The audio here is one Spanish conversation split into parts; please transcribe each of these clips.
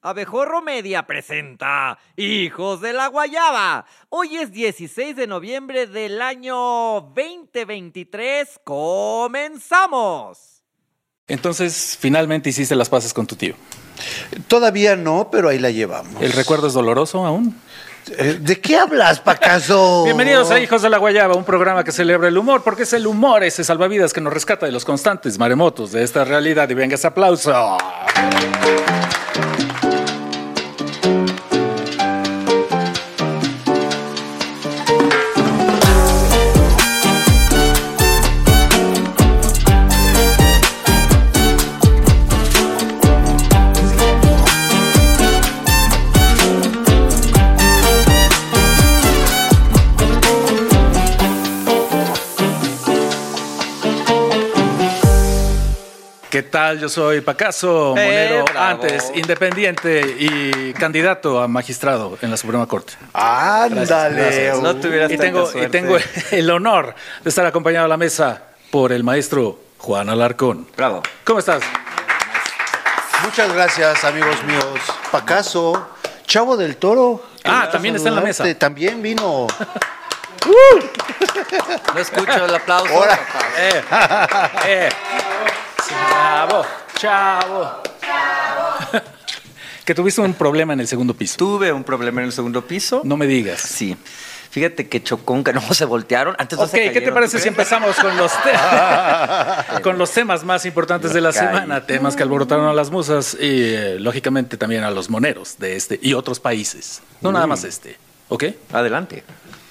Abejorro Media presenta Hijos de la Guayaba. Hoy es 16 de noviembre del año 2023. ¡Comenzamos! Entonces, finalmente hiciste las paces con tu tío. Todavía no, pero ahí la llevamos. ¿El recuerdo es doloroso aún? Eh, ¿De qué hablas, Pacaso? Bienvenidos a Hijos de la Guayaba, un programa que celebra el humor, porque es el humor ese salvavidas que nos rescata de los constantes maremotos de esta realidad. Y venga ese aplauso. ¿Qué tal? Yo soy Pacaso, Eh, monero, bravo. antes independiente y candidato a magistrado en la Suprema Corte. Ándale. Gracias. No tuvieras Y tanta tengo, y tengo el honor de estar acompañado a la mesa por el maestro Juan Alarcón. Bravo. ¿Cómo estás? Muchas gracias, amigos míos. Pacaso, Chavo del Toro. Ah, también está en la mesa. También vino. No escucho el aplauso. Ahora. Eh, eh. Chavo, chavo. que tuviste un problema en el segundo piso. Tuve un problema en el segundo piso. No me digas. Sí. Fíjate que chocó un que no se voltearon. Antes Ok, se ¿qué te parece si empezamos con los, con los temas más importantes de la Caí. semana? Temas que alborotaron a las musas y, eh, lógicamente, también a los moneros de este y otros países. No nada más este, ¿ok? Adelante.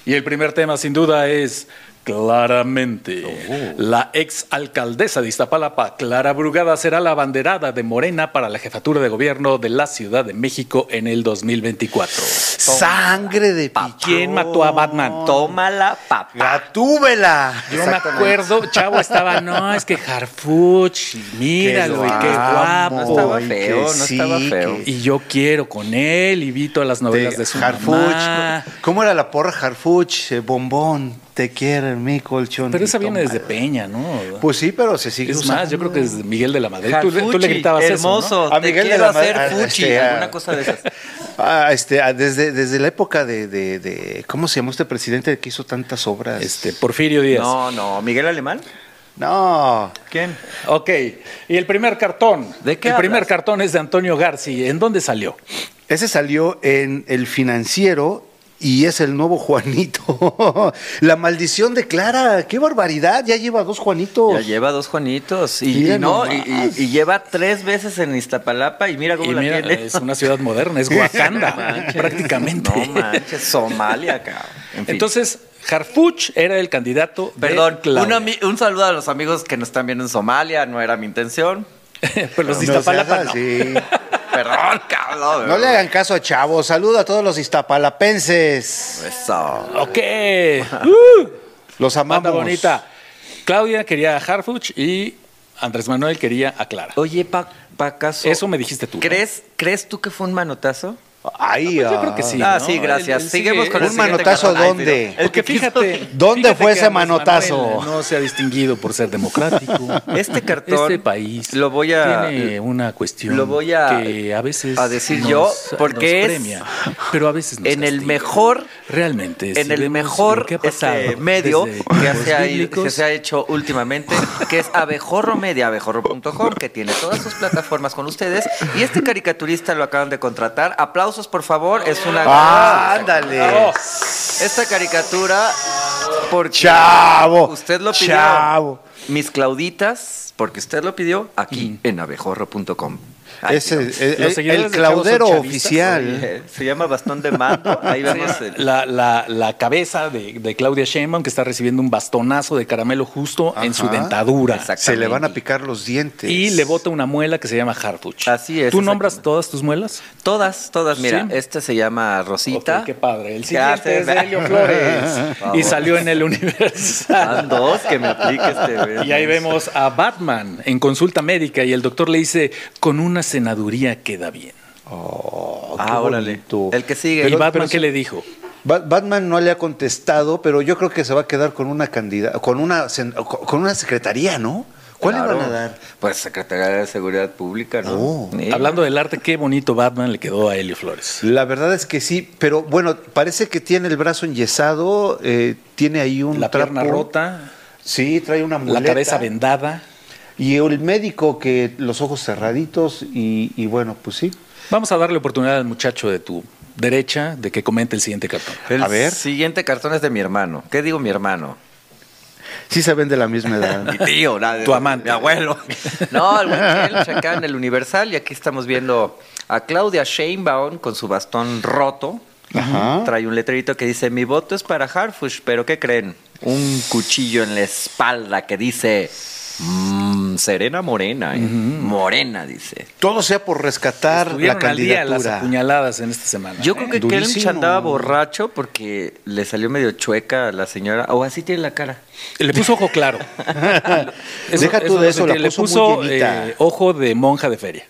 Y el primer tema, sin duda, es claramente Oh. la ex alcaldesa de Iztapalapa, Clara Brugada, será la abanderada de Morena para la jefatura de gobierno de la Ciudad de México en el 2024. Sangre de pichón. ¿Quién mató a Batman? Tómala, papá. Gatúbela. Yo me acuerdo, Chavo estaba, no, es que Harfuch, míralo, y qué guapo. No estaba feo, no estaba feo. Y yo quiero con él y vi todas las novelas de, su Harfuch. mamá. ¿Cómo era la porra Harfuch? Eh, bombón, te quiero en mi colchón. Pero esa viene desde. Peña, ¿no? Pues sí, pero se sigue es usando. más, yo creo que es Miguel de la Madrid. Tú, le- tú le gritabas hermoso, eso, ¿no? A te Miguel de quiero la Madrid, hacer ah, fuchi, este, alguna cosa de esas. Ah, este, ah, desde, desde la época de, de- de- ¿Cómo se llamó este presidente que hizo tantas obras? Este, Porfirio Díaz. No, no, Miguel Alemán. No. ¿Quién? Ok, y el primer cartón. ¿De qué El primer cartón es de Antonio Garci. ¿En dónde salió? Ese salió en El Financiero y es el nuevo Juanito. la maldición de Clara. ¡Qué barbaridad! Ya lleva dos Juanitos. Ya lleva dos Juanitos. Y, no, y, nomás. y- y lleva tres veces en Iztapalapa y mira cómo Y la mira, tiene. es una ciudad moderna, es Wakanda, Manches. prácticamente. No manches, Somalia, cabrón. En fin. Entonces, Harfuch era el candidato de Perdón, Claudia. un, saludo a los amigos que nos están viendo en Somalia, no era mi intención. Pues los de No Iztapalapa seas no. Perdón, cabrón. No le hagan caso a Chavo. Saludo a todos los iztapalapenses. Eso. Ok. Uh, Los amamos. banda bonita. Claudia quería a Harfuch y Andrés Manuel quería a Clara. Oye, pa, Pacaso, Eso me dijiste tú. ¿no? ¿crees, ¿crees tú que fue un manotazo? Ay, Pues yo ah. creo que sí. ah, ¿no? sí, gracias. Él- él Seguimos sigue- con el ¿Un manotazo. Ay, dónde? El Porque que fíjate, ¿Dónde fíjate fue ese manotazo? Manuel No se ha distinguido por ser democrático. Este cartón Este país lo voy a- tiene una cuestión lo voy a- que a veces a decir nos- yo, porque nos es premia, pero a veces nos en el mejor realmente si en el mejor que este, medio se, ha, que se ha hecho últimamente, que es Abejorro Media, abejorro.com, que tiene todas sus plataformas con ustedes. Y este caricaturista lo acaban de contratar. Aplausos, por favor. Es una. Ah, ándale. Esta caricatura, porque Chavo. usted lo pidió. Chavo. Mis Clauditas, porque usted lo pidió aquí en abejorro.com. Ay, Ese, Dios. el, claudero oficial. Eh, Se llama bastón de mando. Ahí vemos el. la, la- la cabeza de, de Claudia Sheinbaum que está recibiendo un bastonazo de caramelo justo en su dentadura Exacto. Se le van a picar los dientes. y le bota una muela que se llama Harfuch. Así es, ¿Tú nombras todas tus muelas? Todas, todas. Mira, Sí. este se llama Rosita. Ok, qué padre. El ¿Qué siguiente es de? Helio Flores y salió en el Universal. Dos que me aplique este. güey. Y ahí vemos a Batman en consulta médica y el doctor le dice, con una senaduría queda bien. Oh, qué Ah, órale. bonito. El que sigue. ¿Y Pero- Batman pero qué le dijo? Ba- Batman no le ha contestado, pero yo creo que se va a quedar con una candidata, con una sen- con una secretaría, ¿no? ¿Cuál le van a dar? Pues Secretaría de Seguridad Pública, ¿no? Oh. Sí. Hablando del arte, qué bonito Batman le quedó a Helio Flores. La verdad es que sí, pero bueno, parece que tiene el brazo enyesado, eh, tiene ahí un La pierna trapo. rota, Sí, trae una muleta. la cabeza vendada. Y el médico que los ojos cerraditos y, y bueno, pues sí. Vamos a darle oportunidad al muchacho de tu derecha de que comente el siguiente cartón. El A ver. siguiente cartón es de mi hermano. ¿Qué digo mi hermano? Sí se ven de la misma edad. Mi tío, nada, Tu amante. Mi abuelo. No, el acá en el Universal y aquí estamos viendo a Claudia Sheinbaum con su bastón roto. Ajá. Trae un letrerito que dice, mi voto es para Harfush, pero ¿qué creen? Un cuchillo en la espalda que dice, "Mm, Serena Morena, ¿eh? Morena, dice. Todo sea por rescatar la al día las candidatura. apuñaladas en esta semana. Yo ¿eh? creo que. Kelch andaba borracho porque le salió medio chueca a la señora, o así tiene la cara. Le puso ojo claro. Deja tú de eso, la le puso muy eh, ojo de monja de feria.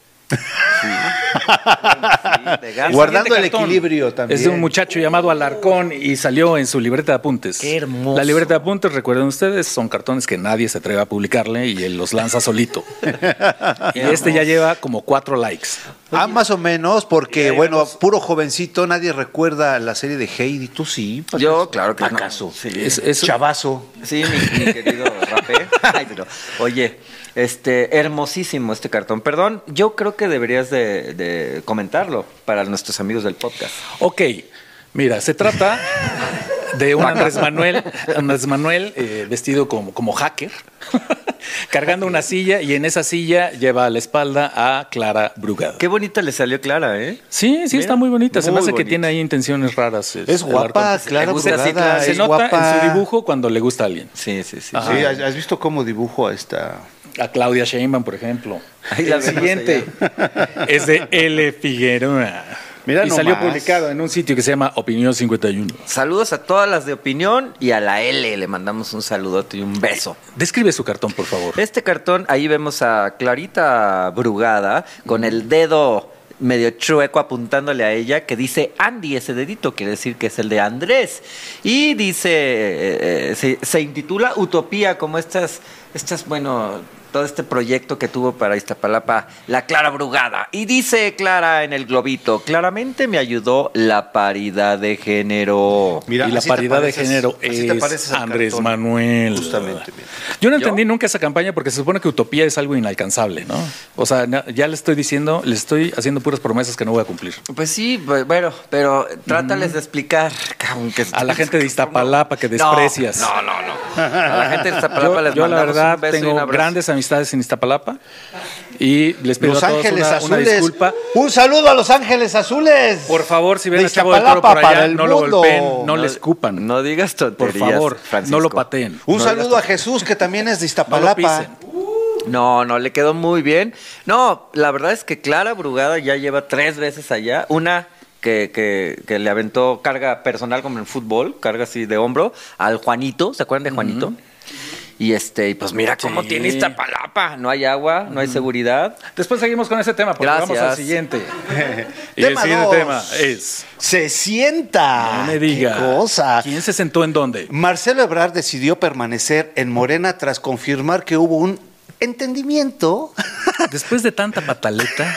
Guardando el equilibrio también. Es de un muchacho llamado Alarcón y salió en su libreta de apuntes. Qué hermoso. La libreta de apuntes, recuerden ustedes, son cartones que nadie se atreve a publicarle y él los lanza solito. y este ya lleva como cuatro likes. Ah, más o menos, porque bueno, puro jovencito, nadie recuerda la serie de Heidi. Tú sí. Yo, claro que no. ¿Acaso? Sí. Es- es- Chavazo. Sí, mi, mi querido Rapé. Ay, pero, oye, este, hermosísimo este cartón. Perdón, yo creo que deberías de, de comentarlo para nuestros amigos del podcast. Ok, mira, se trata de un Andrés Manuel, Andrés Manuel eh, vestido como, como hacker, cargando una silla y en esa silla lleva a la espalda a Clara Brugada. Qué bonita le salió Clara, ¿eh? Sí, sí, Mira, está muy bonita. Se me muy hace que tiene ahí intenciones raras. Es el guapa. Clara Le gusta así, Brugada, Clara, Se es nota guapa. en su dibujo cuando le gusta a alguien. Sí, sí, sí. Ajá. Sí, ¿has, has visto cómo dibujo a esta? A Claudia Sheinbaum, por ejemplo. Ahí la el siguiente es de L. Figueroa. Mira y salió publicado en un sitio que se llama Opinión 51. Saludos a todas las de opinión y a la L le mandamos un saludote y un beso. Describe su cartón, por favor. Este cartón, ahí vemos a Clarita Brugada con el dedo medio chueco apuntándole a ella que dice Andy, ese dedito quiere decir que es el de Andrés. Y dice, eh, eh, se, se intitula Utopía, como estas, estas, bueno, todo este proyecto que tuvo para Iztapalapa, la Clara Brugada. Y dice Clara en el globito, claramente me ayudó la paridad de género. Mira, y la paridad de género te es Andrés cartón. Manuel. Justamente, mira. Yo no ¿Yo? entendí nunca esa campaña porque se supone que utopía es algo inalcanzable, ¿no? O sea, ya le estoy diciendo, le estoy haciendo puras promesas que no voy a cumplir. Pues sí, bu- bueno, pero trátales de explicar. aunque- A la gente de Iztapalapa que desprecias. No, no, no. A la gente de Iztapalapa Yo, les yo la verdad un beso y un tengo abrazo. Amistades en Iztapalapa y les pido Los a todos Ángeles una, una Azules. disculpa. Un saludo a Los Ángeles Azules. Por favor, si ven a Chavo del Toro por allá, para el no lo mundo. golpeen, no, No- le escupan. No digas por tonterías, favor, Francisco. no lo pateen. Un No saludo a Jesús, que también es de No lo Iztapalapa. pisen. No, no, le quedó muy bien. No, la verdad es que Clara Brugada ya lleva tres veces allá. Una que, que, que le aventó carga personal como en fútbol, carga así de hombro, al Juanito, ¿se acuerdan de Juanito? Y este, y pues mira cómo Sí. tiene Iztapalapa. No hay agua, no hay seguridad. Después seguimos con ese tema porque Gracias. vamos al siguiente. y el Tema siguiente dos. tema es... Se sienta. No me diga. Qué cosa. ¿Quién se sentó en dónde? Marcelo Ebrard decidió permanecer en Morena tras confirmar que hubo un entendimiento. Después de tanta pataleta,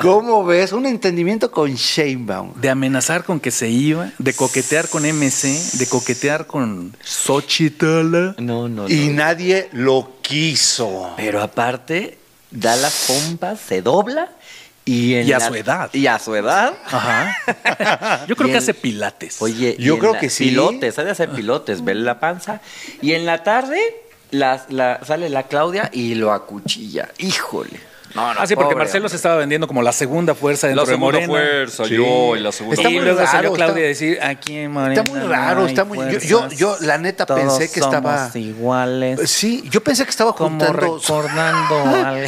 ¿Cómo ves? Un entendimiento con Sheinbaum. de amenazar con que se iba, de coquetear con MC, de coquetear con Xochitl. No, no, Y nadie lo quiso. Pero aparte, da las pompas, se dobla y en Y a la- su edad. Y a su edad. Ajá. Yo creo que hace pilates. Oye, Yo creo la- que sí. Pilotes, ha de hacer pilotes, ver la panza. Y en la tarde la, la- sale la Claudia y lo acuchilla. Híjole. No, no, Ah, sí, porque Marcelo se estaba vendiendo como la segunda fuerza dentro de Morena. Sí. yo, y la segunda Está y muy luego salió Claudia a decir, aquí en Morena Está muy raro, no está muy- yo- fuerzas, yo- yo, la neta, todos pensé que estaba- iguales. Sí, yo pensé que estaba Como juntando, recordando al...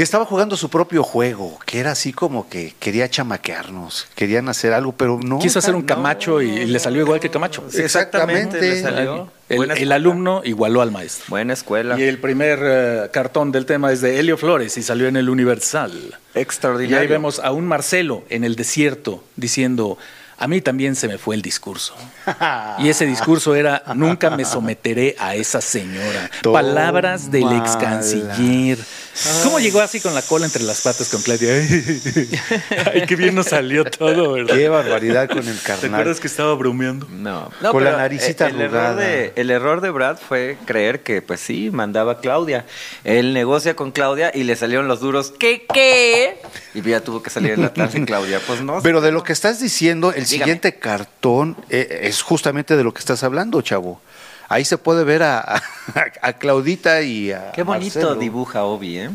que estaba jugando su propio juego, que era así como que quería chamaquearnos, querían hacer algo, pero no. Quiso hacer un no. Camacho y, y le salió igual que Camacho. Sí, exactamente. le salió. El, alumno igualó al maestro. Buena escuela. Y el primer eh, cartón del tema es de Helio Flores y salió en el Universal. Y Extraordinario. ahí vemos a un Marcelo en el desierto diciendo, A mí también se me fue el discurso. Y ese discurso era, nunca me someteré a esa señora. Palabras del ex canciller. ¿Cómo llegó así con la cola entre las patas con Claudia? Ay, qué bien nos salió todo, ¿verdad? Qué barbaridad con el ¿Te carnal. acuerdas que estaba bromeando? No, Con la naricita el, el error de El error de Brad fue creer que, pues sí, mandaba a Claudia. Él negocia con Claudia y le salieron los duros. ¿Qué, qué? Y ya tuvo que salir en la clase Claudia. Pues no. Pero de lo que estás diciendo, el Dígame. siguiente cartón eh, es justamente de lo que estás hablando, chavo. Ahí se puede ver a, a- a Claudita y a Qué bonito Marcelo. dibuja Obi, ¿eh?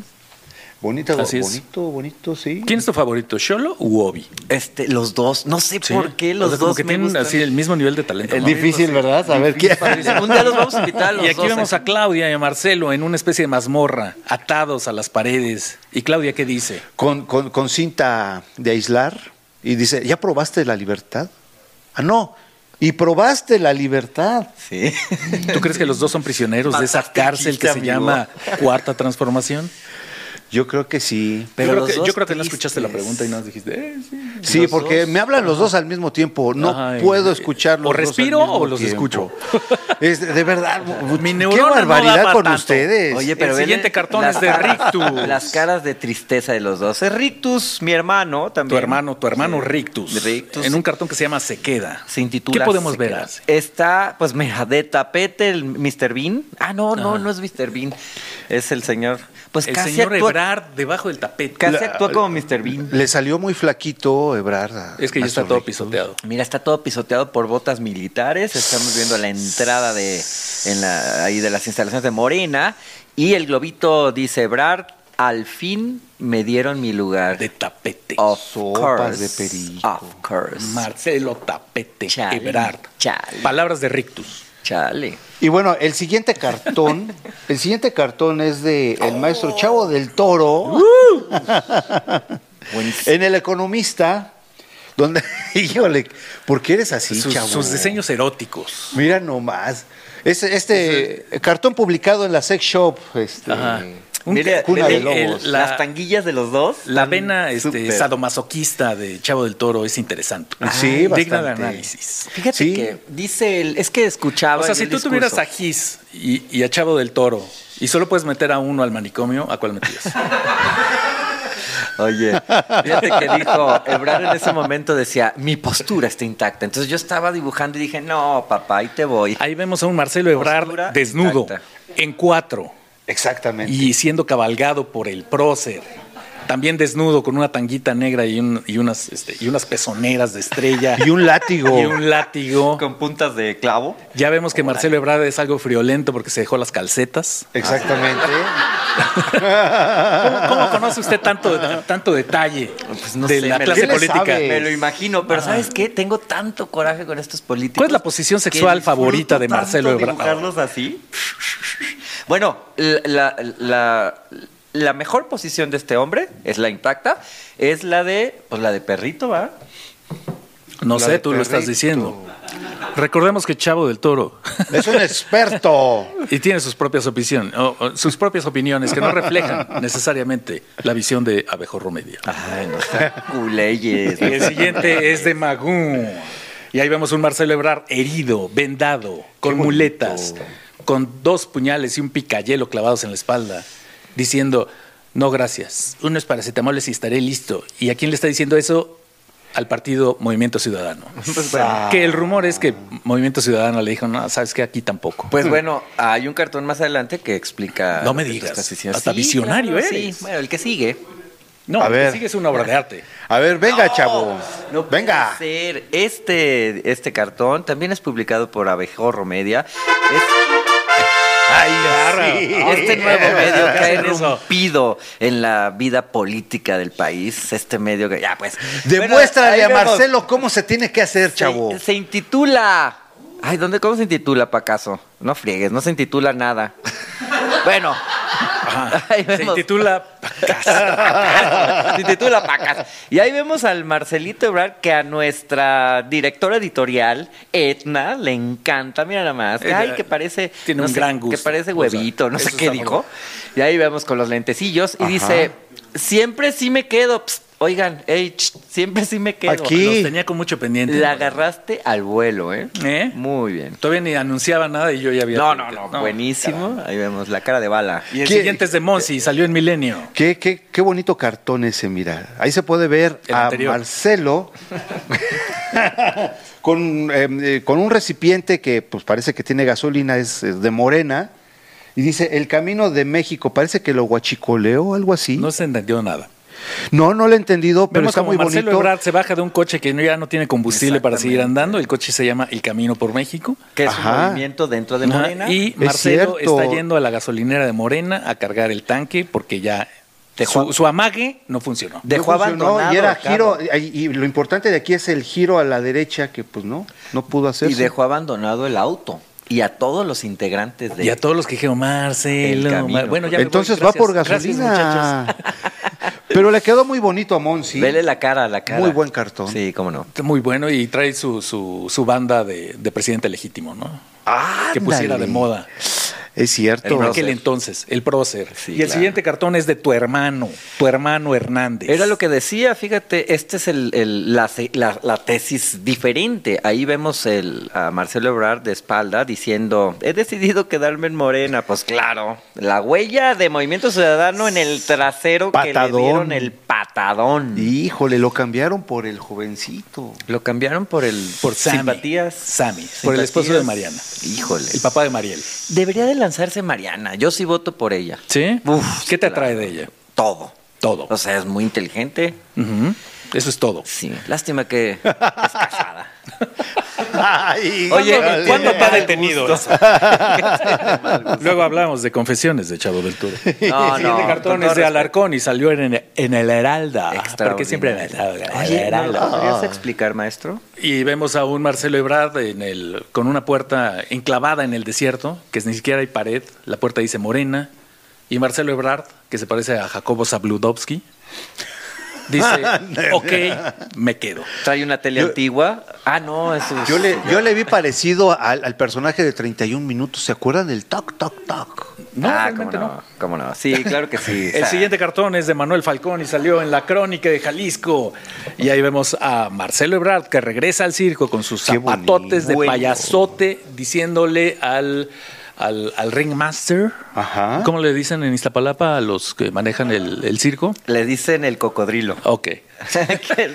Bonito, Así es. bonito, bonito, sí. ¿Quién es tu favorito, Sholo u Obi? Este, los dos. No sé por qué los O sea, como dos que me tienen gustan. así el mismo nivel de talento. Es ¿no? difícil, ¿verdad? A ver, ¿quién? Un día los vamos a invitar a los Y aquí dos. vemos a Claudia y a Marcelo en una especie de mazmorra, atados a las paredes. ¿Y Claudia qué dice? con, con- con cinta de aislar y dice, ¿ya probaste la libertad? Ah, no. Y probaste la libertad. Sí. ¿Tú crees que los dos son prisioneros de esa cárcel que se amigo. llama Cuarta Transformación? Yo creo que sí. Pero yo, creo que, dos yo creo que no escuchaste la pregunta y no dijiste, eh, sí. Porque dos. me hablan los dos al mismo tiempo. No Ay. puedo escucharlos. O dos al respiro mismo o los tiempo. escucho. Es de de verdad. Mi qué no barbaridad da pa' con tanto. ustedes. Oye, pero El siguiente cartón las es de Rictus. Las caras de tristeza de los dos. Es Rictus, mi hermano también. Tu hermano, tu hermano Sí. Rictus, Rictus. En un cartón que se llama Se Queda. Se intitula ¿Qué podemos ver? así? Está, pues mira, de tapete el Mr. Bean. Ah, no, no, Ajá. no es Mr. Bean. Es el señor. Pues El casi señor actúa, Ebrard debajo del tapete. casi La- actúa como Mr. Bean. Le salió muy flaquito Ebrard. a- Es que ya está todo pisoteado. Mira, está todo pisoteado por botas militares. Estamos viendo la entrada de en la, ahí de las instalaciones de Morena. Y el globito dice, Ebrard, al fin me dieron mi lugar. De tapete. Of Sopas course. de perico. Of course. Marcelo Tapete Chale, Ebrard. chale. Palabras de Rictus. Chale. Y bueno, el siguiente cartón, el siguiente cartón es de el maestro Chavo del Toro Buenísimo. en El Economista, donde, híjole, ¿por qué eres así, sus, Chavo? sus diseños eróticos. Mira nomás. Este, este cartón publicado en la Sex Shop, este, Ajá. Un- Mire, Cuna de el- Lobos. la- las tanguillas de los dos. La vena este, sadomasoquista de Chavo del Toro es interesante. Sí, Digna de bastante. análisis. Fíjate Sí. que dice el, es que escuchaba. O sea, si tú tuvieras a Gis y, y a Chavo del Toro y solo puedes meter a uno al manicomio, ¿a cuál metías? Oye, fíjate que dijo, Ebrard en ese momento decía, mi postura está intacta. Entonces yo estaba dibujando y dije, no, papá, ahí te voy. Ahí vemos a un Marcelo Ebrard Postura desnudo, intacta. en cuatro, Exactamente. y siendo cabalgado por el prócer. También desnudo, con una tanguita negra y, un- y unas, este, y unas pezoneras de estrella. Y un látigo. y un látigo. Con puntas de clavo. Ya vemos que Marcelo Ebrard es algo friolento porque se dejó las calcetas. Exactamente. ¿Cómo, cómo conoce usted tanto, tanto detalle Pues no de sé, la clase ¿Qué le política? sabe? Me lo imagino, pero ¿sabes qué? Tengo tanto coraje con estos políticos. ¿Cuál es la posición sexual favorita de Marcelo Ebrard? dibujarlos así. Bueno, la, la- la mejor posición de este hombre es la intacta, es la de, pues la de perrito, ¿va? No La sé, tú lo estás diciendo. Recordemos que Chavo del Toro Es un experto. y tiene sus propias opiniones, sus propias opiniones que no reflejan necesariamente la visión de Abejorro Media. Ay, no culeyes. Y el siguiente es de Magún. Y ahí vemos un Marcelo Ebrard herido, vendado, con bonito. Con dos puñales y un picayelo clavados en la espalda, diciendo, no gracias, unos paracetamoles y estaré listo. ¿Y a quién le está diciendo eso? Al partido Movimiento Ciudadano. Pues bueno. Que el rumor es que Movimiento Ciudadano le dijo, no, sabes que aquí tampoco. Pues bueno, hay un cartón más adelante que explica. No me digas, hasta visionario claro, eres. Sí, bueno, el que sigue. no, a el que ver. sigue es una obra de arte. A ver, venga, chavo. No puede venga. ser. Este, este cartón también es publicado por Abejorro Media. Es Ay, sí. este nuevo medio que ha irrumpido en la vida política del país. Este medio que ya pues. Demuéstrale Bueno, a vemos. Marcelo cómo se tiene que hacer, Se- chavo. Se, intitula. Ay, ¿dónde, ¿cómo se intitula, Pacaso? No friegues, no se intitula nada. bueno. Se vemos. intitula se intitula Pacas. Y ahí vemos al Marcelito Ebrard que a nuestra directora editorial, Etna, le encanta. Mira nada más. Ay, que parece. tiene no un sé, gran Que gusto. parece O sea, huevito, no sé qué muy dijo. Y ahí vemos con los lentecillos y Ajá. dice: Siempre sí me quedo. Oigan, ey, ch, siempre sí me quedo. Aquí. Los tenía con mucho pendiente. La agarraste al vuelo, ¿eh? ¿Eh? Muy bien. Todavía ni anunciaba nada y yo ya había. No, no, no, buenísimo. Ahí vemos la cara de bala. Y el ¿Qué? siguiente es de Monsi, salió en Milenio. Qué, qué, qué bonito cartón ese, mira. Ahí se puede ver El a anterior. Marcelo con, eh, eh, con un recipiente que pues parece que tiene gasolina, es, es de morena, y dice, el camino de México, parece que lo guachicoleó o algo así. No, se entendió nada. No, lo he entendido, pero Vemos está como muy Marcelo bonito. Ebrard se baja de un coche que no- ya no tiene combustible para seguir andando. El coche se llama El Camino por México. Que es Ajá. un movimiento dentro de Ajá, Morena. Y Marcelo está yendo a la gasolinera de Morena a cargar el tanque porque ya Dejó- su, su amague no funcionó. Dejó No funcionó, abandonado Y era giro, y y lo importante de aquí es el giro a la derecha, que pues no, no pudo hacerse. Y dejó abandonado el auto. Y a todos los integrantes de. Y a todos los que dijeron, El Marcelo, Mar- bueno, ya me voy, Entonces va gracias, por gracias, gasolina. muchachos. pero le quedó muy bonito a Monsi. Vele la cara, la cara. Muy buen cartón. Sí, cómo no. Muy bueno y trae su, su, su banda de, de presidente legítimo, ¿no? Que pusiera de moda. Es cierto. En aquel entonces, el prócer. Sí, y el claro. siguiente cartón es de tu hermano, tu hermano Hernández. Era lo que decía, fíjate, este es el, el- la, la- la tesis diferente. Ahí vemos el, a Marcelo Ebrard de espalda diciendo, he decidido quedarme en Morena. Pues claro, la huella de Movimiento Ciudadano en el trasero que le Patadón. dieron el patadón. Híjole, lo cambiaron por el jovencito. Lo cambiaron por el Por Sammy. simpatías. Sammy, por el esposo de. Mariana. Híjole. El papá de Mariel. Debería de lanzarse Mariana. Yo sí voto por ella. ¿Sí? Uf, ¿Qué te claro. atrae de ella? Todo. Todo. O sea, es muy inteligente. Eso es todo. Sí, lástima que es casada. Ay, Oye, dale. ¿cuándo está detenido eso? Luego hablamos de confesiones de Chavo del Toro. No, el siguiente no, cartón con es todo de. Alarcón y salió en, en el Heralda. Porque siempre en el Extraordinario. el Oye, ¿no Heralda. podrías explicar, maestro? Y vemos a un Marcelo Ebrard en el, con una puerta enclavada en el desierto, que ni siquiera hay pared. La puerta dice Morena. Y Marcelo Ebrard, que se parece a Jacobo Zabludovsky, dice, ok, me quedo. Trae una tele Yo- antigua. Ah, no, eso es... Yo le, yo le vi parecido al, al personaje de 31 minutos. ¿Se acuerdan del toc, toc, toc? No, ah, cómo no, no. cómo no. Sí, claro que sí. El siguiente cartón es de Manuel Falcón y salió en la crónica de Jalisco. Y ahí vemos a Marcelo Ebrard que regresa al circo con sus Qué zapatotes de payasote diciéndole al, al, al ringmaster. Ajá. ¿Cómo le dicen en Iztapalapa a los que manejan el, el circo? Le dicen el cocodrilo. Ok.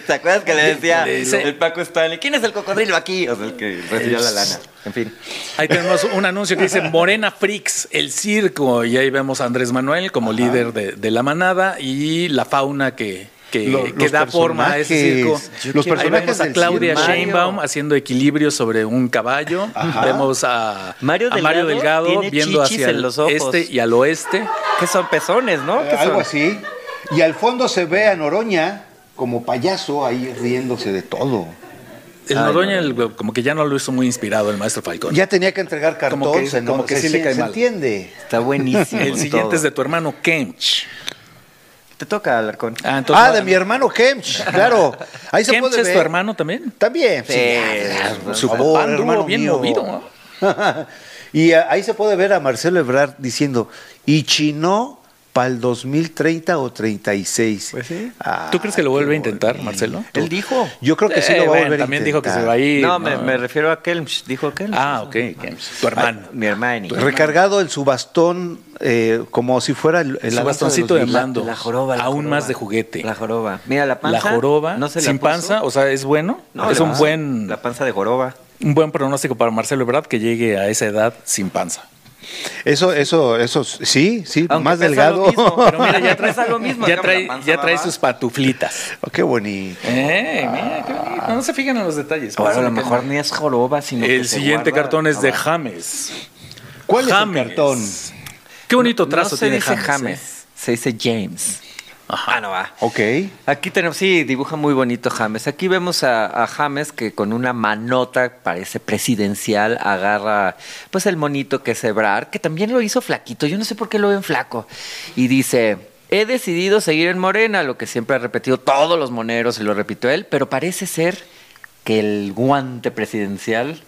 ¿Te acuerdas que le decía Le dice- el Paco Stanley? ¿Quién es el cocodrilo aquí? O sea, el que recibía la lana. En fin. Ahí tenemos un anuncio que dice Morena Freaks, el circo. Y ahí vemos a Andrés Manuel como líder de, de la manada y la fauna que, que, Lo- que los da forma a ese circo. Los Ahí personajes vemos a Claudia. Sheinbaum haciendo equilibrio sobre un caballo. Vemos a Mario a Mario Delgado Delgado viendo hacia el los ojos. este y al oeste. ¿Qué son pezones, no? ¿Qué Eh, Algo son? así. Y al fondo se ve a Noroña como payaso ahí riéndose de todo. El Ay, Noroña no. como que ya no lo hizo muy inspirado el maestro Falcón. Ya tenía que entregar cartón, Como que- se, como que se- sí le se- cae se mal. entiende. Está buenísimo. el en siguiente todo. es de tu hermano Kench. Te toca, Alarcón. Ah, entonces- ah, de mi hermano Kemch, claro. Ahí se ¿Kench puede es ver. tu hermano también? También. Sí, por Su favor, papá anduvo hermano bien mío. movido. ¿no? y ah, ahí se puede ver a Marcelo Ebrard diciendo, y chinó para el 2030 o 36. Pues sí. Ah, ¿Tú crees que lo vuelve a intentar. Marcelo? Él dijo. Yo creo que sí Eh, lo va a bueno, volver a También dijo que intentar. se va a ir. No, me, me refiero a Kelms. Dijo Kelms. Ah, ok. Tu hermano. Mi hermano. Recargado en su bastón eh, como si fuera el, el Su bastoncito de los mando. La joroba. la Aún joroba. más de juguete. La joroba. Mira, la panza. La joroba, no se la sin puso. panza, o sea, es bueno. No, es un panza- buen, La panza de joroba. un buen pronóstico para Marcelo Ebrard que llegue a esa edad sin panza. Eso, eso, eso, sí, sí, Aunque más delgado. mismo, Pero mira, ya trae, lo mismo, ya trae, ya trae sus patuflitas. Oh, qué bonito. Eh, mira, qué bonito. No se fijan en los detalles. Bueno, a lo mejor no. ni es joroba, sino que El siguiente cartón es de. James. ¿Cuál es el James. cartón? Qué bonito No trazo se tiene dice James. James. ¿eh? Se dice James. Ah, no va. Ok. Aquí tenemos, sí, dibuja muy bonito James. Aquí vemos a, a James que con una manota, parece presidencial, agarra pues el monito que es Ebrard, que también lo hizo flaquito. Yo no sé por qué lo ven flaco. Y dice, he decidido seguir en Morena, lo que siempre ha repetido todos los moneros y lo repitió él, pero parece ser que el guante presidencial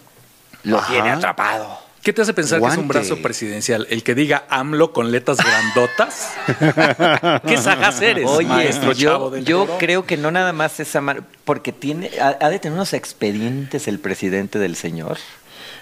lo Ajá. tiene atrapado. ¿Qué te hace pensar que es un brazo presidencial? ¿El que diga AMLO con letras grandotas? ¿Qué sagaz eres, Oye, maestro yo, chavo del yo Toro? creo que no nada más esa mano, porque tiene, ha, ha de tener unos expedientes el presidente del señor.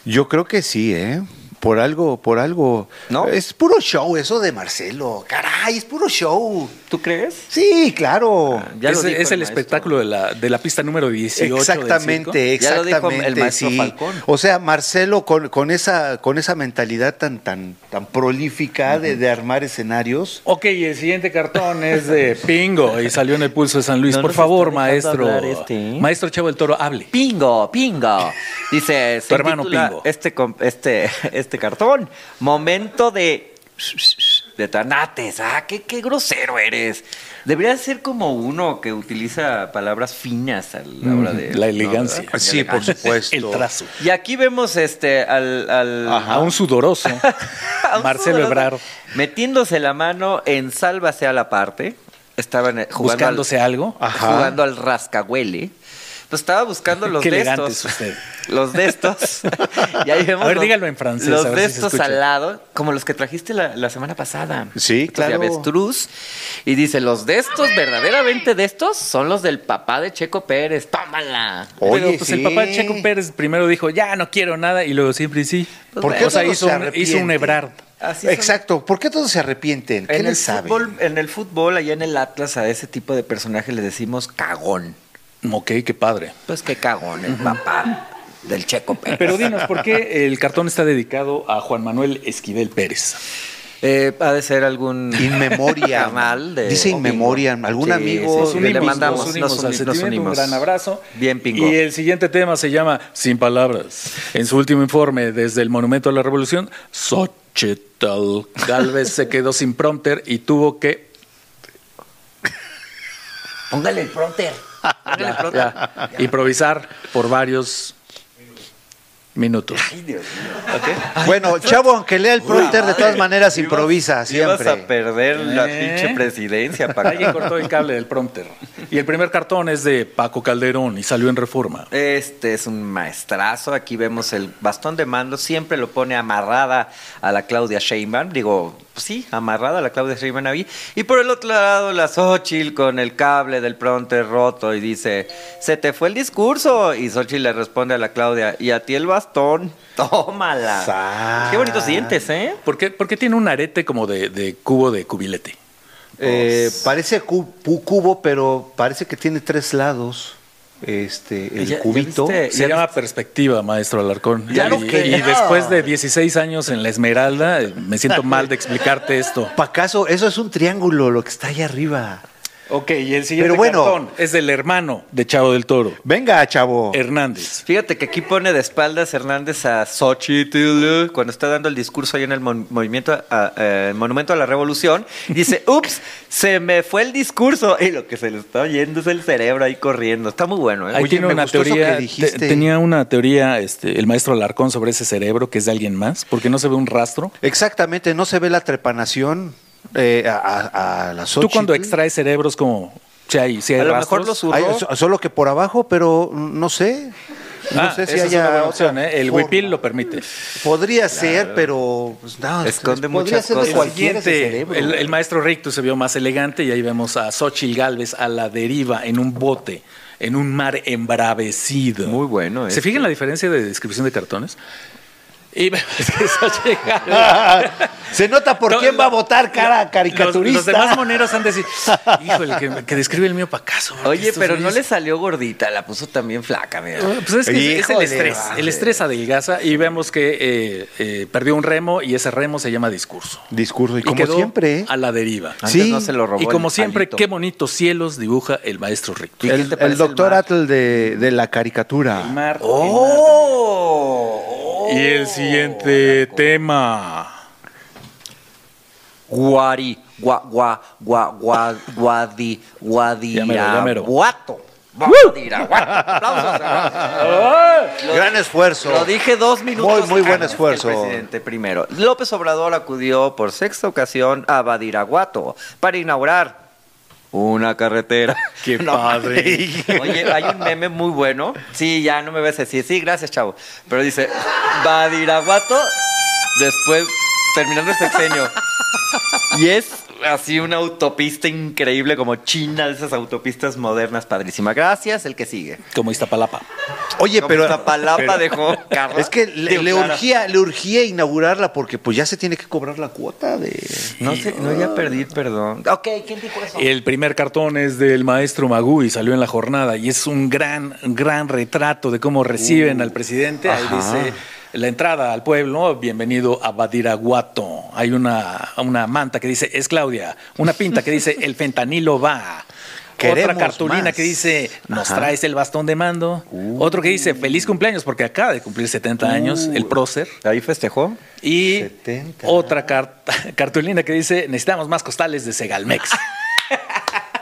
Yo creo que sí, ¿eh? Por algo, por algo. ¿No? Es puro show eso de Marcelo. Caray, es puro show. ¿Tú crees? Sí, claro. Ya lo es, dijo es el, espectáculo de la, de la pista número 18. del Exactamente, Ya lo dijo exactamente. el maestro sí. Falcón. O sea, Marcelo con, con esa con esa mentalidad tan tan tan prolífica de, de armar escenarios. Ok, y el siguiente cartón es de Pingo y salió en el pulso de San Luis. No Por favor, maestro. hablar este, ¿eh? Maestro Chavo del Toro, hable. Pingo, pingo. Dice, Tu hermano Pingo. Este, este, este cartón. Momento de. De tanates. Ah, qué, qué grosero eres. Debería ser como uno que utiliza palabras finas a la hora de. La elegancia. ¿no? Sí, por supuesto. El trazo. Y aquí vemos este al. al A un sudoroso. a un Marcelo sudoroso Ebrard. Metiéndose la mano en sálvase a la parte. Estaban jugando. Buscándose al, algo. Ajá. Jugando al rascahuele. Pues estaba buscando los Qué de elegante estos. usted. Los de estos. y ahí vemos A ver, los- dígalo en francés, Los a ver de si se estos al lado, como los que trajiste la, la semana pasada. Sí, Estos de claro. avestruz. Y dice, los de estos, verdaderamente de estos, son los del papá de Checo Pérez. ¡Tómala! Oye, Pero pues el papá de Checo Pérez primero dijo, ya no quiero nada, y luego siempre sí. ¿Por qué o sea, todos hizo se un, hizo un arrepienten? Ebrard. Así. Exacto. ¿Por qué todos se arrepienten? ¿Qué En el, les sabe? fútbol, en el fútbol, allá en el Atlas, a ese tipo de personaje le decimos cagón. Ok, qué padre. Pues qué cagón, el papá del Checo Pérez. Pero dinos, ¿por qué el cartón está dedicado a Juan Manuel Esquivel Pérez? Eh, ha de ser algún In memoriam. canal de Dice in memoriam. ¿Algún Sí, amigo? sí, sí, Le mandamos, nos unimos nos nos un gran abrazo. Bien, Pingo. Y el siguiente tema se llama Sin Palabras. En su último informe desde el Monumento a la Revolución, Xochitl Galvez se quedó sin prompter y tuvo que Póngale el pronter. Ya, improvisar por varios minutos. Ay, Dios mío. Bueno, chavo, aunque lea el prompter, de todas maneras improvisa Ibas a siempre. perder la ¿Eh? pinche presidencia para Alguien cortó el cable del prompter. Y el primer cartón es de Paco Calderón y salió en Reforma. Este es un maestrazo. Aquí vemos el bastón de mando. Siempre lo pone amarrada a la Claudia Sheinbaum. Digo, sí, amarrada a la Claudia Sheinbaum ahí. Y por el otro lado, la Xochitl con el cable del pronter roto y dice, se te fue el discurso. Y Xochitl le responde a la Claudia, y a ti el bastón. Tómala. Sas. Qué bonitos dientes, ¿eh? ¿Por qué? Porque tiene un arete como de, de cubo de cubilete. Eh, parece cubo, pero parece que tiene tres lados. Este, el Ya- ya cubito. viste- Se llama perspectiva, maestro Alarcón. Ya y, lo creo. y después de 16 años en la Esmeralda, eh, me siento mal de explicarte esto. Pacaso, eso es un triángulo, lo que está ahí arriba. Ok, y el siguiente Pero bueno. cartón es del hermano de Chavo del Toro, Venga, chavo. Hernández. Fíjate que aquí pone de espaldas Hernández a Xochitl cuando está dando el discurso ahí en el mon- movimiento a- eh, Monumento a la Revolución. Dice, ups, se me fue el discurso. Y lo que se le está oyendo es el cerebro ahí corriendo. Está muy bueno, ¿eh? Ahí Oye, tiene me una gustó eso teoría. que dijiste. te- tenía una teoría este, el maestro Alarcón sobre ese cerebro que es de alguien más, porque no se ve un rastro. Exactamente, no se ve la trepanación eh, a, a- Tú cuando extraes cerebros, como si hay, si hay A lo rastros. mejor solo que por abajo, pero no sé. No Ah, sé si haya una opción, ¿eh? El huipil lo permite. Podría ser, pero pues, no, Esconde podría muchas ser de cosas. Siguiente, cerebro. el, el maestro Rictus se vio más elegante y ahí vemos a Xochitl Galvez a la deriva en un bote, en un mar embravecido. Muy bueno, ¿Se este. fijan la diferencia de descripción de cartones? Y Gálvez- Se nota por No, quién va a votar cara caricaturista. los demás moneros han de decir, híjole, que, que describe el mío pacaso. Oye, pero no le salió gordita, la puso también flaca, mira. Pues es, que es- es el estrés. vale. El estrés adelgaza y vemos que eh, eh, perdió un remo y ese remo se llama discurso. Discurso, y Y como quedó siempre, ¿eh? a la deriva. Antes sí. no se lo robó Y como siempre, palito. qué bonitos cielos dibuja el maestro Rictus. ¿Y qué el, doctor el? Atl de, de la caricatura. El mar, ¡Oh! el mar. Y el siguiente tema. Guari, gua, gua, gua, gua, guadi, guadiraguato. Guadiraguato. Aplausos. Lo- Gran esfuerzo. Lo dije dos minutos. Muy, muy buen antes que esfuerzo. El presidente primero. López Obrador acudió por sexta ocasión a Badiraguato para inaugurar una carretera. Qué padre. Oye, hay un meme muy bueno. Sí, ya no me ves decir. Sí, gracias, chavo. Pero dice, Badiraguato después, terminando el sexenio. Y es así una autopista increíble como China, de esas autopistas modernas, padrísima. Gracias, el que sigue. Como Iztapalapa. Oye, Como pero Iztapalapa pero- dejó Carla. es que le, Digo, le Clara. urgía, le urgía inaugurarla porque pues ya se tiene que cobrar la cuota de No sé, no ya perdí, perdón. Ok, ¿quién dijo eso? El primer cartón es del maestro Magui, salió en la jornada y es un gran, gran retrato de cómo reciben al presidente. Ahí dice la entrada al pueblo, bienvenido a Badiraguato. Hay una, una manta que dice, es Claudia. Una pinta que dice, el fentanilo va. Queremos Otra cartulina más. que dice, nos Ajá. traes el bastón de mando. Otro que dice, feliz cumpleaños, porque acaba de cumplir 70 años, el prócer. Ahí festejó. Y 70. otra carta- cartulina que dice, necesitamos más costales de Segalmex.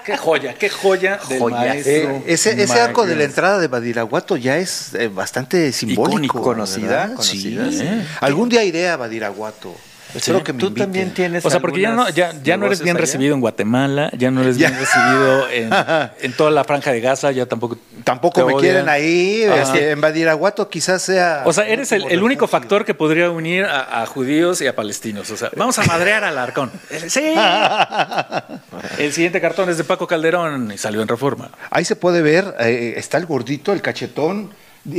qué joya, qué joya del Joya. maestro. Eh, ese, ese Magui. arco de la entrada de Badiraguato ya es eh, bastante simbólico. Icónico, conocida, Sí. sí. Algún día iré a Badiraguato. Espero que me Tú inviten. también tienes O sea, porque ya no, ya, ya no eres bien allá. recibido en Guatemala, ya no eres Ya. bien recibido en, en toda la franja de Gaza, ya tampoco. Tampoco me quieren ahí. Este, en Badiraguato quizás sea. O sea, eres el, el único factor que podría unir a, a judíos y a palestinos. O sea, vamos a madrear al arcón. Sí. El siguiente cartón es de Paco Calderón y salió en reforma. Ahí se puede ver, eh, está el gordito, el cachetón,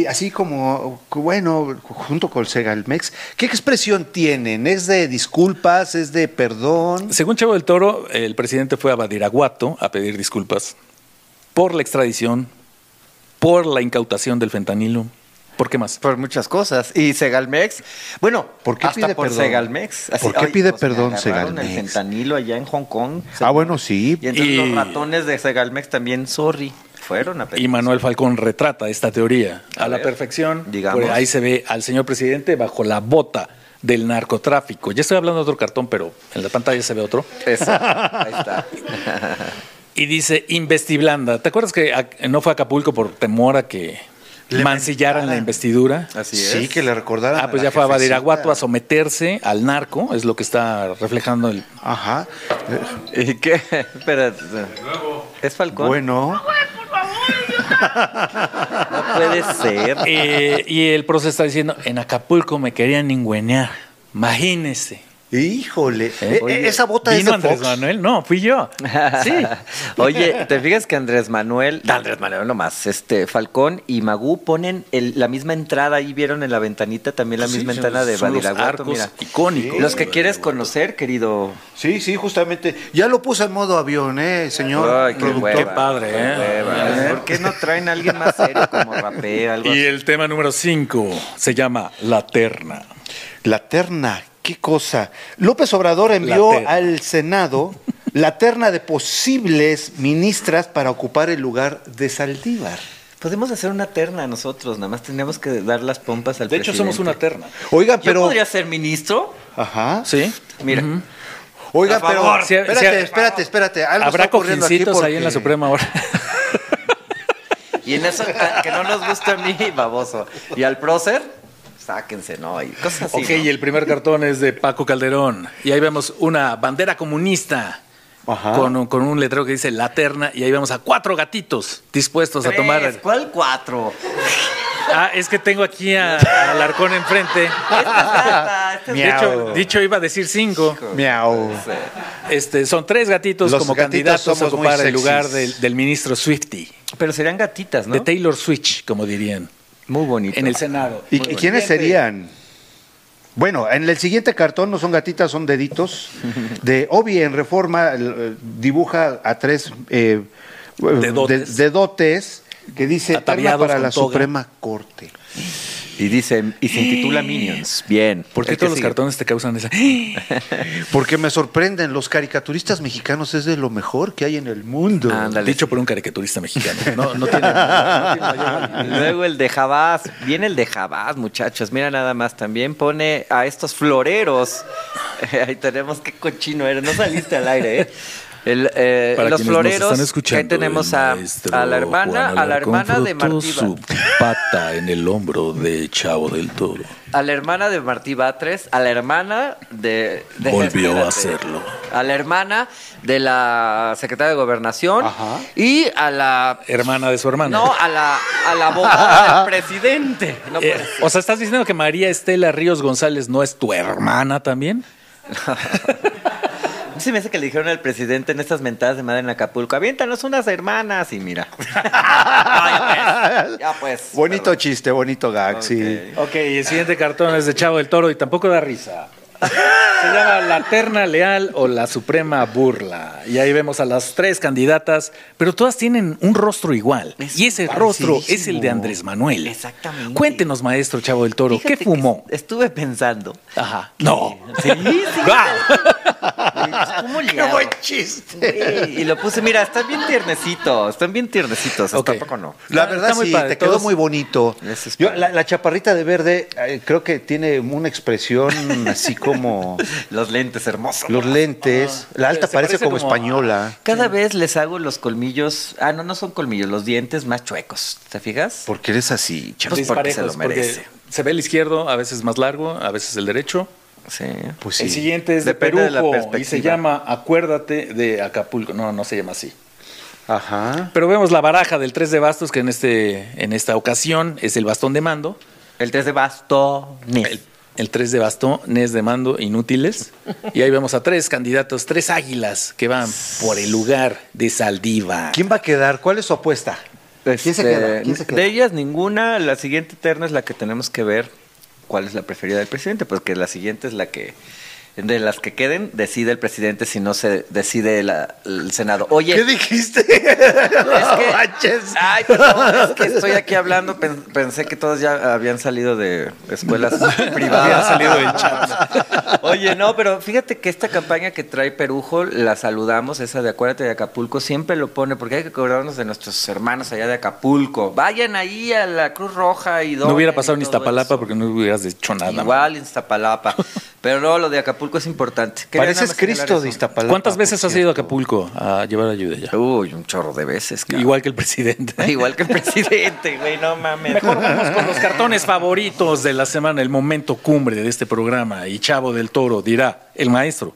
así como, bueno, junto con Segalmex. ¿Qué expresión tienen? ¿Es de disculpas? ¿Es de perdón? Según Chavo del Toro, el presidente fue a Badiraguato a pedir disculpas por la extradición, por la incautación del fentanilo. ¿Por qué más? Por muchas cosas. Y Segalmex, bueno, ¿Por qué hasta pide por perdón? Segalmex. ¿Por qué ay, pide pues, perdón Segalmex? El fentanilo allá en Hong Kong. Ah, bueno, sí. Y entonces Y- los ratones de Segalmex también, sorry, fueron a pedir. Y Manuel Falcón retrata esta teoría a, A la ver, perfección. digamos. Pues ahí se ve al señor presidente bajo la bota del narcotráfico. Ya estoy hablando de otro cartón, pero en la pantalla se ve otro. Eso, ahí está. Y dice Investiblanda. ¿Te acuerdas que a- no fue a Acapulco por temor a que Le mancillaran la mancharan. investidura? Así Sí, es. que le recordaran. Ah, pues la ya fue a. Badiraguato a someterse al narco, es lo que está reflejando el, Ajá. ¿Y qué? Espera. ¿Es Falcón? Bueno, No puede ser. Eh, y el proceso está diciendo, en Acapulco me querían ningüenear. Imagínese. Híjole. Eh, Eh, oye, esa bota es ¿Vino de Andrés Fox. Manuel? No, fui yo. Sí. Oye, ¿te fijas que Andrés Manuel, Andrés Manuel nomás, este, Falcón y Magú ponen el- la misma entrada ahí, vieron en la ventanita también la Sí, misma son- entrada de Badiraguato, mira. icónicos. Los que quieres conocer, querido. Sí, sí, justamente. Ya lo puse en modo avión, ¿eh, señor? Ay, qué productor? hueva, Qué padre, qué ¿eh? hueva. ¿Eh? ¿Por qué no traen a alguien más serio como rapea, algo Y así? el tema número 5 se llama La Terna. La terna, qué cosa. López Obrador envió al Senado la terna de posibles ministras para ocupar el lugar de Saldívar. Podemos hacer una terna nosotros, nada más tenemos que dar las pompas al De hecho, somos una terna. Oiga, ¿Yo pero. podría ser ministro? Ajá. ¿Sí? Mira, Oiga, pero. espérate, espérate, espérate. Algo Habrá está ocurriendo aquí cojincitos ahí en la Suprema ahora. y en eso ah, que no nos gusta a mí, baboso. Y al prócer, sáquense, ¿no? Y cosas así. ok, ¿no? y el primer cartón es de Paco Calderón. Y ahí vemos una bandera comunista. Ajá. Con, un- con un letrero que dice La Terna. Y ahí vemos a cuatro gatitos dispuestos a tomar. ¿Cuál cuatro? Ah, es que tengo aquí a- al arcón enfrente. Esta dicho iba a decir cinco. Miau. Este, son tres gatitos Los como gatitos candidatos a ocupar el lugar del, del ministro Swifty. Pero serían gatitas, ¿no? De Taylor Switch, como dirían. Muy bonito. En el Senado. ¿Y, quiénes bonito. serían? Bueno, en el siguiente cartón no son gatitas, son deditos. De Obi en Reforma eh, dibuja a tres eh, Dedotes. de- dedotes que dice Ataviados para la toga. Suprema Corte. Y dice, y se intitula Minions. Bien. ¿Por qué todos los sigue. cartones te causan esa? Porque me sorprenden, los caricaturistas mexicanos es de lo mejor que hay en el mundo. Ándale. Dicho por un caricaturista mexicano. No, no tiene, no tiene. Luego el de Jabás, viene el de Jabás, muchachos. Mira nada más, también pone a estos floreros. Ahí tenemos qué cochino eres, no saliste al aire, ¿eh? El, eh, Para los nos floreros, están escuchando, ahí tenemos a, la hermana, a la hermana de Martí su pata en el hombro de Chavo del Toro. a la hermana de Martí Batres, a la hermana de, de- Volvió a hacerlo. A la hermana de la secretaria de Gobernación Ajá. y a la Hermana de su hermana. no, a la a la abogada del presidente. No Eh, o sea, ¿estás diciendo que María Estela Ríos González no es tu hermana también? Sí me hace que le dijeron al presidente en estas mentadas de madre en Acapulco, aviéntanos unas hermanas y mira. ya pues. Ya pues. Bonito Perdón. chiste, bonito gag, sí. Ok. El siguiente cartón es de Chavo del Toro y tampoco da risa. Se llama La Terna Leal o La Suprema Burla. Y ahí vemos a las tres candidatas, pero todas tienen un rostro igual. Es y ese rostro es el de Andrés Manuel. Exactamente. Cuéntenos, maestro Chavo del Toro, Fíjate ¿qué fumó? Estuve pensando. Ajá. No. Sí, sí. ¡Guau! ¿Cómo le ¡Qué hago? buen chiste! Y lo puse, mira, están bien tiernecitos, están bien tiernecitos, Ok. tampoco no. La Está- verdad está muy sí, padre, te quedó todos- muy bonito. Eso es Yo, padre. la, la chaparrita de verde eh, creo que tiene una expresión así como Los lentes hermosos. los lentes. La alta Se parece parece como, como a- española. Cada vez les hago los colmillos, ah, no, no son colmillos, los dientes más chuecos, ¿te fijas? Porque eres así, chaval. Pues porque se lo Disparejos, porque merece. se ve el izquierdo, a veces más largo, a veces el derecho. Sí. Pues sí. El siguiente es de Depende de la Perujo y se llama Acuérdate de Acapulco. No, no se llama así. Ajá. Pero vemos la baraja del 3 de bastos, que en, este, en esta ocasión es el bastón de mando. El test de bastones. El, el 3 de bastones de mando inútiles. Y ahí vemos a tres candidatos, tres águilas que van por el lugar de Saldiva. ¿Quién va a quedar? ¿Cuál es su apuesta? ¿Quién se Este, queda? ¿Quién se queda? De ellas ninguna, la siguiente terna es la que tenemos que ver cuál es la preferida del presidente, porque la siguiente es la que de las que queden decide el presidente si no se decide la- el Senado. Oye, ¿Qué dijiste? Es No que, manches. ay, perdón, es que estoy aquí hablando, pen- pensé que todos ya habían salido de escuelas privadas. Habían salido chat. Oye, no, pero fíjate que esta campaña que trae Perujo, la saludamos, esa de Acuérdate de Acapulco, siempre lo pone, porque hay que acordarnos de nuestros hermanos allá de Acapulco. Vayan ahí a la Cruz Roja y No hubiera pasado en Iztapalapa eso. porque no hubieras hecho nada. Igual en Iztapalapa. Pero no, lo de Acapulco es importante. Quería Pareces Cristo de Iztapalapa. ¿Cuántas veces has ido a. Acapulco a llevar ayuda ya? Uy, un chorro de veces, cabrón. Igual que el presidente. Igual que el presidente, güey, no mames. Mejor vamos con los cartones favoritos de la semana, el momento cumbre de este programa. Y Chavo del Toro dirá, el maestro,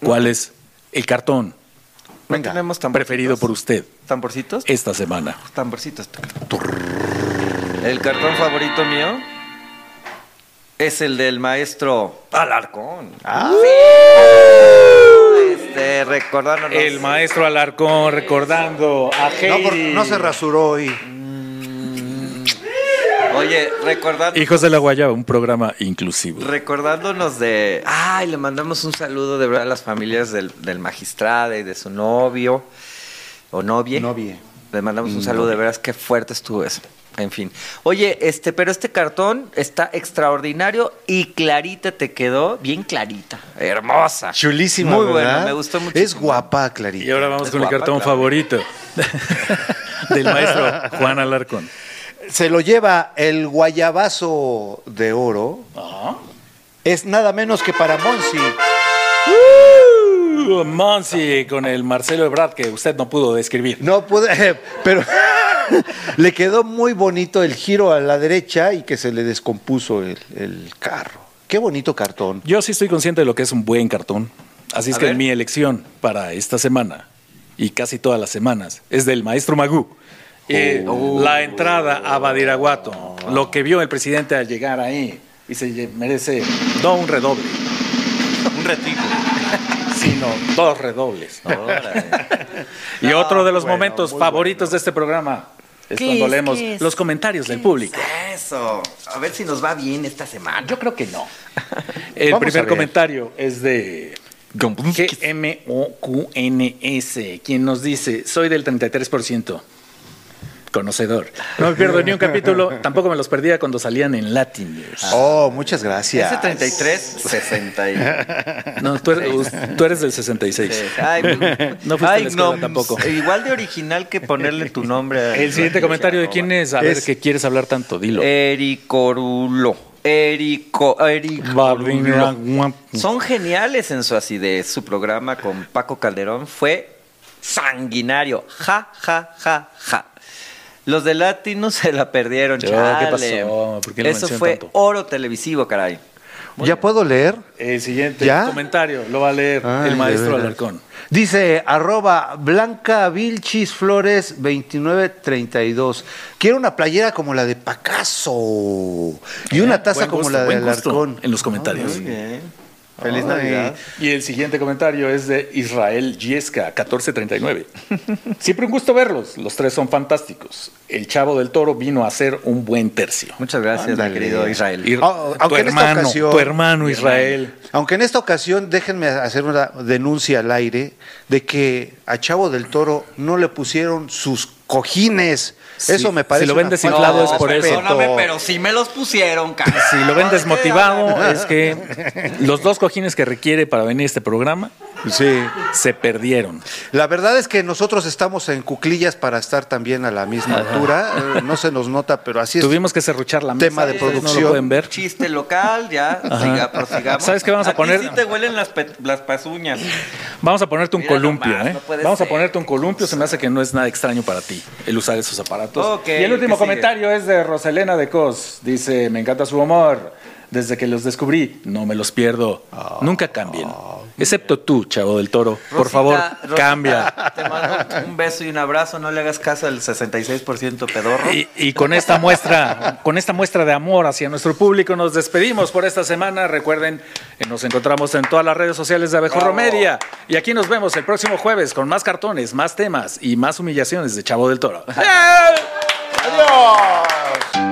¿cuál es el cartón preferido por usted ¿Tamborcitos? esta semana? Tamborcitos. El cartón favorito mío es el del maestro Alarcón. Ah. Este, recordándonos. El maestro Alarcón recordando a No, por- Heidi. no se rasuró hoy. Oye, recordando. Hijos de la Guayaba, un programa inclusivo. Recordándonos de. Ay, le mandamos un saludo de verdad a las familias del, del magistrado y de su novio o novie. Novie. Le mandamos un saludo de veras, qué fuerte estuvo eso. En fin. Oye, este, pero este cartón está extraordinario y clarita te quedó, bien clarita, hermosa. Chulísima, Muy ¿verdad? bueno, me gustó mucho. Es guapa, Clarita. Y ahora vamos Es con guapa, el cartón favorito del maestro Juan Alarcón. Se lo lleva el guayabazo de oro. Ah. Es nada menos que para Monsi. Uh, Monsi con el Marcelo Ebrard que usted no pudo describir. No pude, pero le quedó muy bonito el giro a la derecha y que se le descompuso el, el carro. Qué bonito cartón. Yo sí estoy consciente de lo que es un buen cartón. Así es A que ver. mi elección para esta semana y casi todas las semanas es del maestro Magú. Eh, la entrada a Badiraguato, lo que vio el presidente al llegar ahí y se merece no un redoble, Un retículo. sino dos redobles. Y otro de los momentos favoritos de este programa es ¿Qué cuando es? leemos los comentarios del público. Eso. A ver si nos va bien esta semana. Yo creo que no. El primer comentario es de G-M-O-Q-N-S, quien nos dice, soy del 33%. Conocedor. No me pierdo ni un capítulo, tampoco me los perdía cuando salían en Latin News. Oh, muchas gracias. Ese 33, 60. y- No, tú eres, tú eres del 66. Ay, No fuiste a la escuela no, tampoco. Igual de original que ponerle tu nombre. a- El siguiente comentario de quién es, a ver Es- qué quieres hablar tanto, dilo. Ericorulo. Erico, Ericorulo. Son geniales en su acidez. Su programa con Paco Calderón fue sanguinario. Ja, ja, ja, ja. Los de Latino se la perdieron, chale. ¿qué pasó? ¿Por qué lo Eso fue tanto? oro televisivo, caray. ¿Ya puedo leer? El siguiente ¿Ya? comentario lo va a leer Ay, el maestro. Alarcón. Dice arroba Blanca Vilchis Flores 2932. Quiero una playera como la de Pacaso y una taza como gusto, la de Alarcón. En los comentarios. Muy bien. Feliz Navidad. Y el siguiente comentario es de Israel Yesca, 1439. Siempre un gusto verlos. Los tres son fantásticos. El Chavo del Toro vino a hacer un buen tercio. Muchas gracias, mi Ándale. querido Israel. Tu esta ocasión- tu hermano Israel. Aunque en esta ocasión déjenme hacer una denuncia al aire de que a Chavo del Toro no le pusieron sus cojines. Sí, Eso me parece. si lo ven desinflado es por eso. Perdóname, pero sí me los pusieron, cara. Si lo ven desmotivado, es que los dos cojines que requiere para venir a este programa Sí. se perdieron. La verdad es que nosotros estamos en cuclillas para estar también a la misma altura. Eh, no se nos nota, pero así es. Tuvimos que serruchar la mesa. Tema de No producción. lo pueden ver. Chiste local, ya, siga, prosigamos. ¿Sabes qué vamos a ti poner? sí te huelen las, las pezuñas. Vamos a ponerte un Mira columpio, nomás, ¿eh? no Vamos a ponerte un columpio. Se me hace que no es nada extraño para ti el usar esos aparatos. Y el último comentario es de Roselena de Cos. Dice, me encanta su humor. Desde que los descubrí, no me los pierdo. Nunca cambien. Excepto tú, chavo del toro. Por favor, Rosita, cambia. Te mando un beso y un abrazo. No le hagas caso al 66% pedorro. Y, y con esta muestra, con esta muestra de amor hacia nuestro público, nos despedimos por esta semana. Recuerden, eh, nos encontramos en todas las redes sociales de Abejorro. Media. Y aquí nos vemos el próximo jueves con más cartones, más temas y más humillaciones de Chavo del Toro. Fue